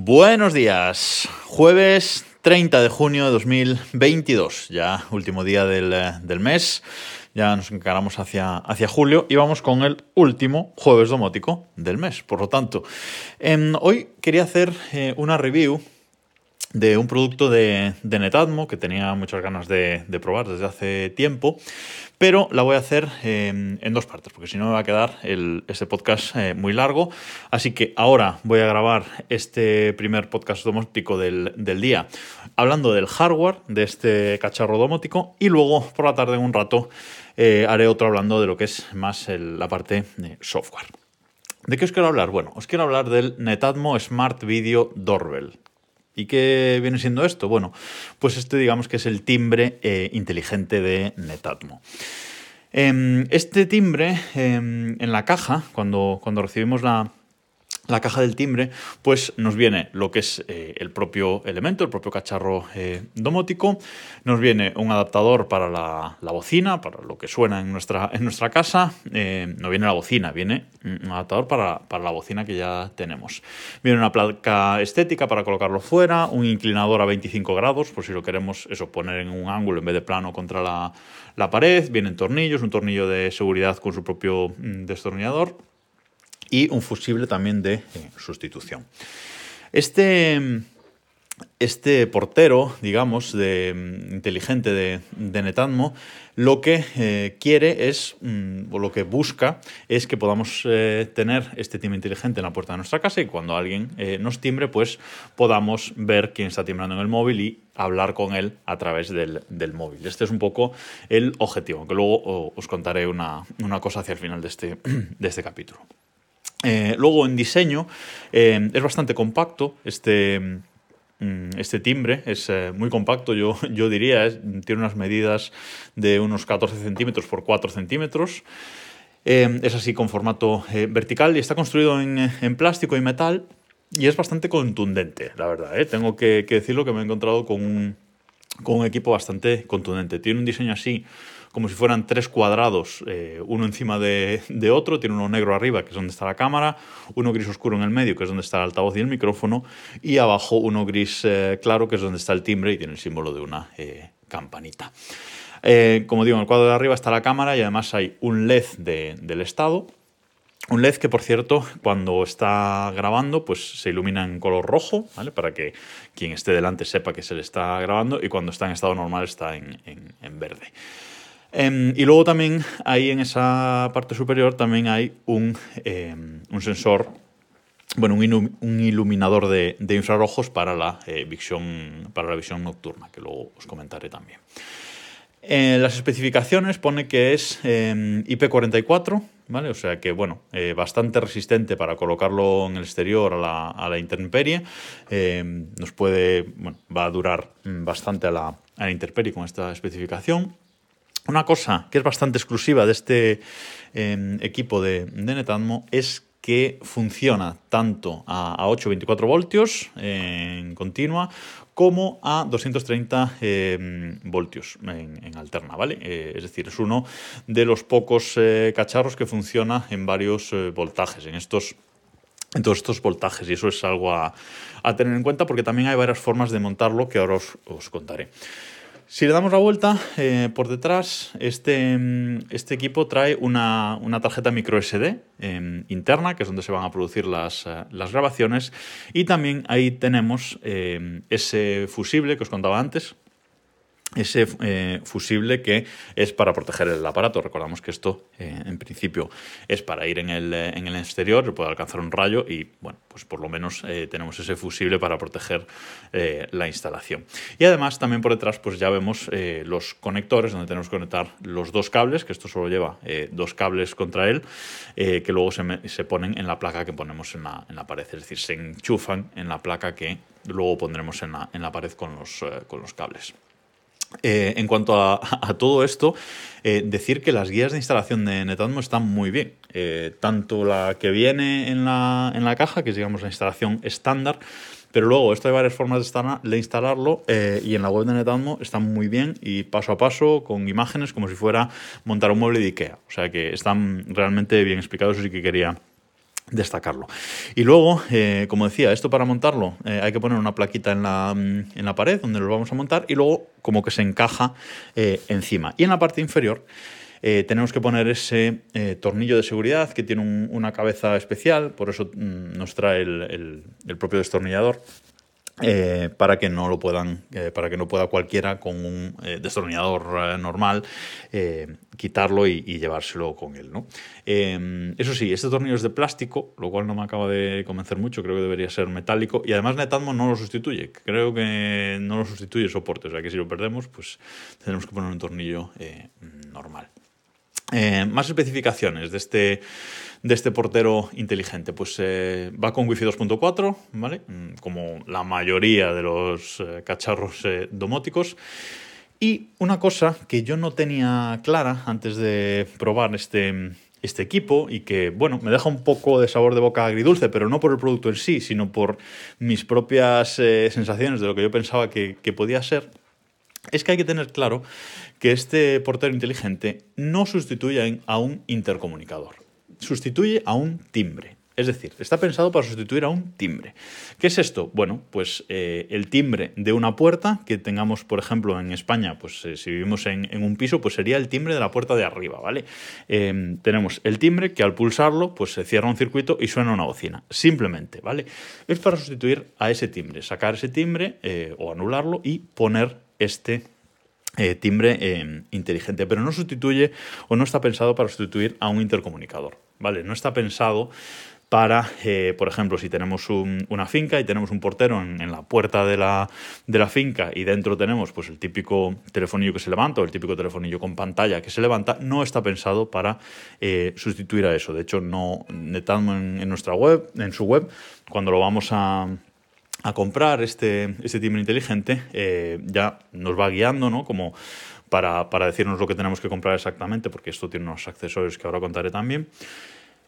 Buenos días, jueves 30 de junio de 2022, ya último día del, eh, del mes, ya nos encaramos hacia, hacia julio y vamos con el último jueves domótico del mes. Por lo tanto, em, hoy quería hacer eh, una review de un producto de, de Netatmo que tenía muchas ganas de, probar desde hace tiempo, pero la voy a hacer eh, en dos partes, porque si no me va a quedar este podcast eh, muy largo. Así que ahora voy a grabar este primer podcast domótico del, día hablando del hardware de este cacharro domótico y luego por la tarde en un rato eh, haré otro hablando de lo que es más la parte de software. ¿De qué os quiero hablar? Bueno, os quiero hablar del Netatmo Smart Video Doorbell, ¿Y qué viene siendo esto? Bueno, pues este digamos que es el timbre eh, inteligente de Netatmo. Eh, este timbre eh, en la caja, cuando, cuando recibimos la, la caja del timbre, pues nos viene lo que es eh, el propio elemento, el propio cacharro eh, domótico, nos viene un adaptador para la, la, bocina, para lo que suena en nuestra, en nuestra casa, eh, no viene la bocina, viene un adaptador para, para, la bocina que ya tenemos. Viene una placa estética para colocarlo fuera, un inclinador a 25 grados, por si lo queremos eso, poner en un ángulo en vez de plano contra la, la pared, vienen tornillos, un tornillo de seguridad con su propio mm, destornillador y un fusible también de eh, sustitución. Este, este portero, digamos, de, inteligente de, de Netatmo, lo que eh, quiere es, mm, o lo que busca, es que podamos eh, tener este timbre inteligente en la puerta de nuestra casa y cuando alguien nos timbre, pues podamos ver quién está timbrando en el móvil y hablar con él a través del, móvil. Este es un poco el objetivo, aunque luego os contaré una, una cosa hacia el final de este, de este capítulo. Eh, luego en diseño eh, es bastante compacto este, mm, este timbre, es eh, muy compacto yo, yo diría, tiene unas medidas de unos 14 centímetros por 4 centímetros. es así con formato vertical y está construido en, en, plástico y metal y es bastante contundente, la verdad. Tengo que, que, decirlo que me he encontrado con un, con un equipo bastante contundente. Tiene un diseño así como si fueran tres cuadrados, eh, uno encima de, otro, tiene uno negro arriba, que es donde está la cámara, uno gris oscuro en el medio, que es donde está el altavoz y el micrófono, y abajo uno gris eh, claro, que es donde está el timbre y tiene el símbolo de una eh, campanita. Como digo, en el cuadro de arriba está la cámara y además hay un LED de, del estado, un LED que, por cierto, cuando está grabando, pues se ilumina en color rojo, ¿vale? Para que quien esté delante sepa que se le está grabando y cuando está en estado normal está en verde. Eh, y luego también ahí en esa parte superior también hay un, eh, un sensor, bueno, un, un iluminador de, infrarrojos para la, eh, visión, para la visión nocturna, que luego os comentaré también. En las especificaciones pone que es IP44, ¿vale? O sea que, bueno, eh, bastante resistente para colocarlo en el exterior a la, a la intemperie. Eh, nos puede, bueno, va a durar bastante a la, a la intemperie con esta especificación. Una cosa que es bastante exclusiva de este eh, equipo de, de, es que funciona tanto a, a 8-24 voltios en continua como a 230 eh, voltios en, alterna, ¿vale? Eh, es decir, es uno de los pocos eh, cacharros que funciona en varios eh, voltajes, en estos en todos estos voltajes y eso es algo a, tener en cuenta porque también hay varias formas de montarlo que ahora os contaré. Si le damos la vuelta, eh, por detrás, este, este, equipo trae una, una tarjeta micro SD eh, interna, que es donde se van a producir las, uh, las grabaciones, y también ahí tenemos eh, ese fusible que os contaba antes, ese eh, fusible que es para proteger el aparato. Recordamos que esto, eh, en principio, es para ir en el, en el exterior, puede alcanzar un rayo y, bueno, pues por lo menos eh, tenemos ese fusible para proteger eh, la instalación. Y además, también por detrás, pues ya vemos eh, los conectores donde tenemos que conectar los dos cables, que esto solo lleva dos cables contra él, que luego se, se, ponen en la placa que ponemos en la, en la, pared, es decir, se enchufan en la placa que luego pondremos en la, en la pared con los, con los cables. Eh, en cuanto a, todo esto, eh, decir que las guías de instalación de Netatmo están muy bien. Eh, tanto la que viene en la, en la, caja, que es digamos la instalación estándar, pero luego esto hay varias formas de, instalarlo y en la web de Netatmo están muy bien y paso a paso con imágenes como si fuera montar un mueble de Ikea. O sea que están realmente bien explicados, y que quería destacarlo. Y luego, como decía, esto para montarlo hay que poner una plaquita en la, en la, pared donde lo vamos a montar y luego como que se encaja eh, encima. Y en la parte inferior tenemos que poner ese tornillo de seguridad que tiene una cabeza especial, por eso mm, nos trae el, el propio destornillador. Eh, para que no lo puedan, eh, para que no pueda cualquiera con un eh, destornillador normal quitarlo y, llevárselo con él. ¿no? eso sí, este tornillo es de plástico, lo cual no me acaba de convencer mucho, creo que debería ser metálico y además Netatmo no lo sustituye, creo que no lo sustituye soporte, o sea que si lo perdemos pues tenemos que poner un tornillo normal. Más especificaciones de este de este portero inteligente? Pues eh, va con Wi-Fi 2.4, ¿vale? Mm, como la mayoría de los eh, cacharros eh, domóticos. Y una cosa que yo no tenía clara antes de probar este, este equipo y que, bueno, me deja un poco de sabor de boca agridulce, pero no por el producto en sí, sino por mis propias sensaciones de lo que yo pensaba que podía ser, es que hay que tener claro que este portero inteligente no sustituye a un intercomunicador sustituye a un timbre. Es decir, está pensado para sustituir a un timbre. ¿Qué es esto? Bueno, pues eh, el timbre de una puerta que tengamos, por ejemplo, en España, pues eh, si vivimos en, un piso, pues sería el timbre de la puerta de arriba, ¿vale? Em, tenemos el timbre que al pulsarlo, pues se cierra un circuito y suena una bocina. Simplemente, ¿vale? Es para sustituir a ese timbre, sacar ese timbre eh, o anularlo y poner este timbre em, inteligente, pero no sustituye o no está pensado para sustituir a un intercomunicador. ¿vale? No está pensado para, eh, por ejemplo, si tenemos una finca y tenemos un portero en, la puerta de la, finca y dentro tenemos pues, el típico telefonillo que se levanta o el típico telefonillo con pantalla que se levanta, no está pensado para eh, sustituir a eso. De hecho, no en, en, nuestra web, en su web, cuando lo vamos a, comprar este, este timbre inteligente, eh, ya nos va guiando, ¿no? Como para, para, decirnos lo que tenemos que comprar exactamente, porque esto tiene unos accesorios que ahora contaré también.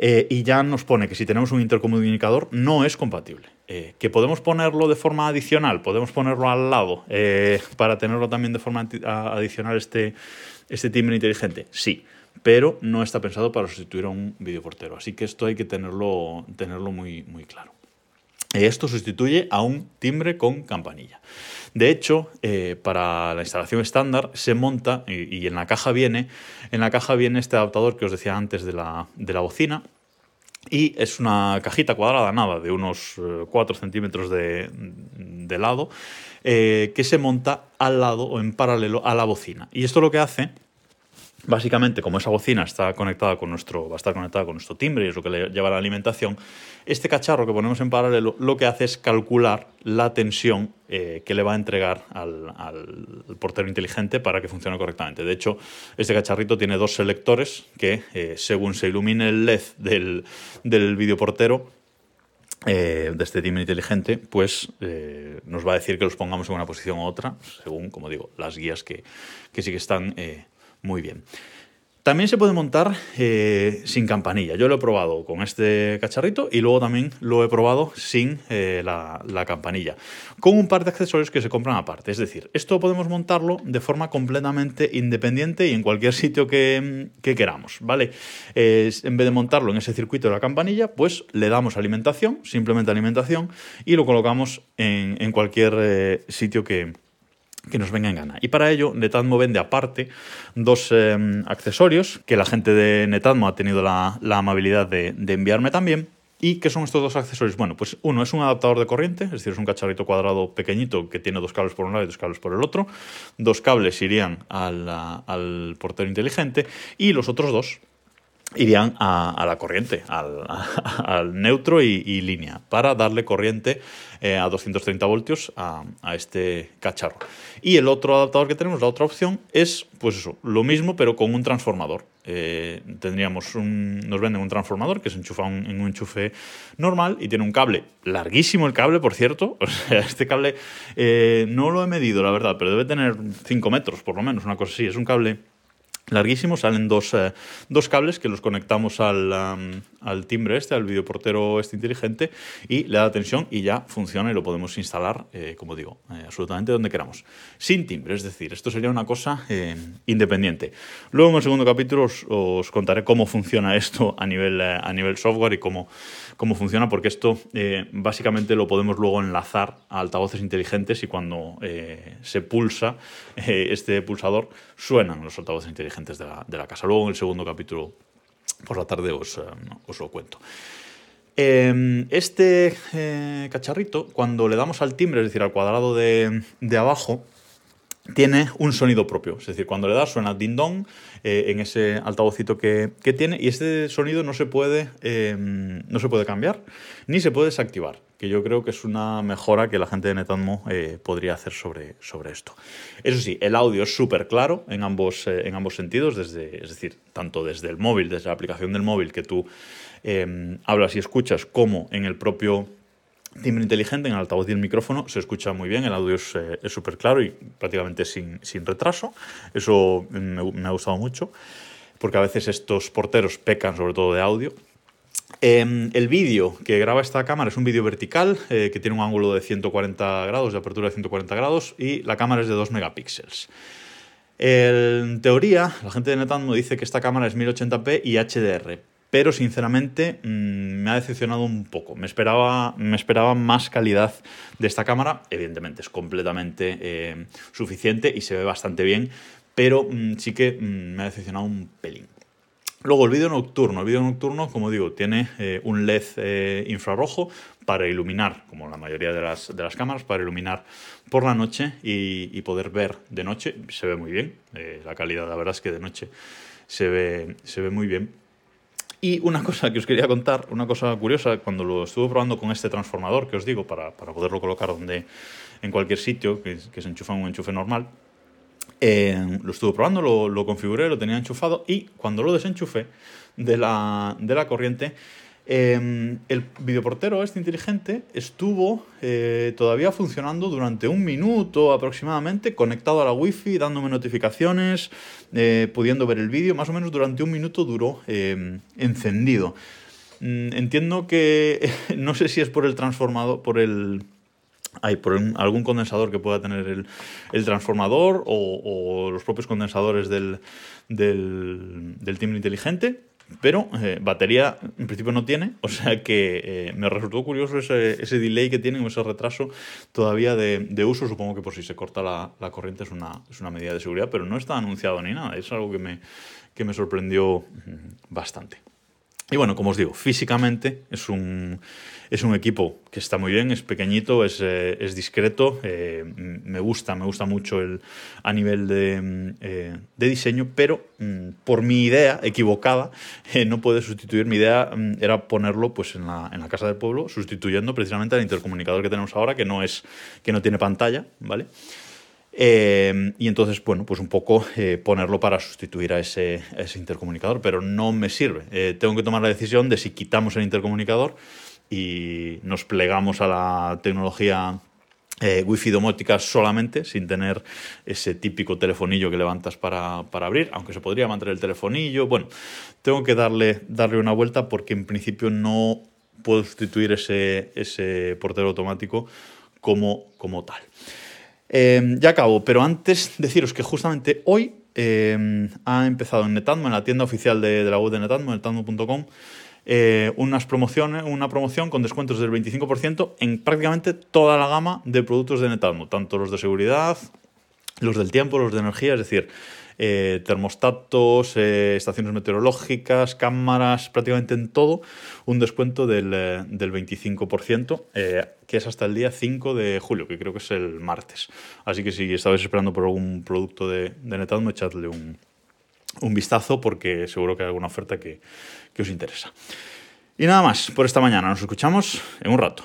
Eh, y ya nos pone que si tenemos un intercomunicador no es compatible. Eh, que podemos ponerlo de forma adicional, podemos ponerlo al lado para tenerlo también de forma adicional este, este timbre inteligente. Sí, pero no está pensado para sustituir a un videoportero. Así que esto hay que tenerlo, tenerlo muy, muy claro. Esto sustituye a un timbre con campanilla. De hecho, para la instalación estándar se monta y, en la caja viene, en la caja viene este adaptador que os decía antes de la, de la bocina, y es una cajita cuadrada, nada, de unos 4 eh, centímetros de, lado, eh, que se monta al lado o en paralelo a la bocina. Y esto lo que hace Básicamente, como esa bocina está conectada con nuestro, va a estar conectada con nuestro timbre y es lo que le lleva la alimentación, este cacharro que ponemos en paralelo lo que hace es calcular la tensión eh, que le va a entregar al, portero inteligente para que funcione correctamente. De hecho, este cacharrito tiene dos selectores que, eh, según se ilumine el LED del, del videoportero, eh, de este timbre inteligente, pues nos va a decir que los pongamos en una posición u otra, según, como digo, las guías que, que sí que están muy bien. También se puede montar eh, sin campanilla. Yo lo he probado con este cacharrito y luego también lo he probado sin eh, la, campanilla, con un par de accesorios que se compran aparte. Es decir, esto podemos montarlo de forma completamente independiente y en cualquier sitio que, queramos. ¿vale? en vez de montarlo en ese circuito de la campanilla, pues le damos alimentación, simplemente alimentación, y lo colocamos en, en cualquier eh, sitio que, que nos venga en gana. Y para ello, Netatmo vende aparte dos em, accesorios que la gente de Netatmo ha tenido la, amabilidad de, enviarme también. ¿Y qué son estos dos accesorios? Bueno, pues uno es un adaptador de corriente, es decir, es un cacharrito cuadrado pequeñito que tiene dos cables por un lado y dos cables por el otro. Dos cables irían al, al portero inteligente y los otros dos irían a, la corriente, al, neutro y, línea, para darle corriente eh, a 230 voltios a, este cacharro. Y el otro adaptador que tenemos, la otra opción, es pues eso, lo mismo, pero con un transformador. Eh, tendríamos un, nos venden un transformador que se enchufa en un enchufe normal y tiene un cable larguísimo el cable, por cierto. O sea, este cable eh, no lo he medido, la verdad, pero debe tener 5 metros, por lo menos, una cosa así. Es un cable larguísimo, salen dos, eh, dos, cables que los conectamos al, al, timbre este, al videoportero este inteligente y le da tensión y ya funciona y lo podemos instalar, eh, como digo, eh, absolutamente donde queramos. Sin timbre, es decir, esto sería una cosa independiente. Luego en el segundo capítulo os, os, contaré cómo funciona esto a nivel, a nivel software y cómo, cómo funciona, porque esto básicamente lo podemos luego enlazar a altavoces inteligentes y cuando se pulsa este pulsador suenan los altavoces inteligentes de la, de la casa. Luego en el segundo capítulo por la tarde os, eh, os lo cuento. Em, este eh, cacharrito, cuando le damos al timbre, es decir, al cuadrado de, de abajo, tiene un sonido propio. Es decir, cuando le das suena ding dong eh, en ese altavocito que, que, tiene y este sonido no se, puede, em, no se puede cambiar ni se puede desactivar, que yo creo que es una mejora que la gente de Netatmo eh, podría hacer sobre, sobre esto. Eso sí, el audio es súper claro en ambos, eh, en ambos sentidos, desde, es decir, tanto desde el móvil, desde la aplicación del móvil que tú em, hablas y escuchas, como en el propio timbre inteligente en el altavoz y el micrófono se escucha muy bien, el audio es eh, súper claro y prácticamente sin, sin retraso. Eso me, ha gustado mucho, porque a veces estos porteros pecan sobre todo de audio. Em, el vídeo que graba esta cámara es un vídeo vertical eh, que tiene un ángulo de 140 grados, de apertura de 140 grados, y la cámara es de 2 megapíxeles. En teoría, la gente de Netatmo dice que esta cámara es 1080p y HDR, pero sinceramente mm, me ha decepcionado un poco. Me esperaba, me esperaba más calidad de esta cámara. Evidentemente es completamente eh, suficiente y se ve bastante bien, pero mm, sí que mm, me ha decepcionado un pelín. Luego el vídeo nocturno. El vídeo nocturno, como digo, tiene eh, un LED eh, infrarrojo para iluminar, como la mayoría de las, de las cámaras, para iluminar por la noche y, poder ver de noche. Se ve muy bien. la calidad, la verdad es que de noche se ve, se ve muy bien. Y una cosa que os quería contar, una cosa curiosa, cuando lo estuve probando con este transformador que os digo, para, para poderlo colocar donde, en cualquier sitio, que, que se enchufa en un enchufe normal, eh, lo estuve probando, lo, configuré, lo tenía enchufado y cuando lo desenchufé de la, de la corriente, eh, el videoportero este inteligente estuvo eh, todavía funcionando durante un minuto aproximadamente, conectado a la wifi, dándome notificaciones, eh, pudiendo ver el vídeo, más o menos durante un minuto duró eh, encendido. Mm, entiendo que no sé si es por el transformador, por el hay por algún condensador que pueda tener el, el transformador o, o, los propios condensadores del, del, del timbre inteligente, pero eh, batería en principio no tiene, o sea que eh, me resultó curioso ese, ese, delay que tienen, ese retraso todavía de, de, uso, supongo que por si se corta la, la, corriente es una, es una medida de seguridad, pero no está anunciado ni nada, es algo que me, que me sorprendió mm, bastante. Y bueno, como os digo, físicamente es un, es un equipo que está muy bien, es pequeñito, es, eh, es discreto, eh, me gusta, me gusta mucho el, a nivel de, eh, de diseño, pero mm, por mi idea equivocada no puede sustituir, mi idea mm, era ponerlo pues, en, la, en la casa del pueblo, sustituyendo precisamente al intercomunicador que tenemos ahora, que no, es, que no tiene pantalla, ¿vale? Eh, y entonces, bueno, pues un poco eh, ponerlo para sustituir a ese, a ese, intercomunicador, pero no me sirve. Eh, tengo que tomar la decisión de si quitamos el intercomunicador y nos plegamos a la tecnología eh, wifi domótica solamente, sin tener ese típico telefonillo que levantas para, para, abrir, aunque se podría mantener el telefonillo. Bueno, tengo que darle, darle una vuelta porque en principio no puedo sustituir ese, ese portero automático como, como tal. Eh, ya acabo, pero antes deciros que justamente hoy eh, ha empezado en Netatmo, en la tienda oficial de, de la web de Netatmo, netatmo.com, eh, unas promociones, una promoción con descuentos del 25% en prácticamente toda la gama de productos de Netatmo, tanto los de seguridad, los del tiempo, los de energía, es decir, eh, termostatos, eh, estaciones meteorológicas, cámaras, prácticamente en todo, un descuento del, eh, del 25%, eh, que es hasta el día 5 de julio, que creo que es el martes. Así que si estabais esperando por algún producto de, de Netatmo, echadle un, un vistazo porque seguro que hay alguna oferta que, que os interesa. Y nada más por esta mañana, nos escuchamos en un rato.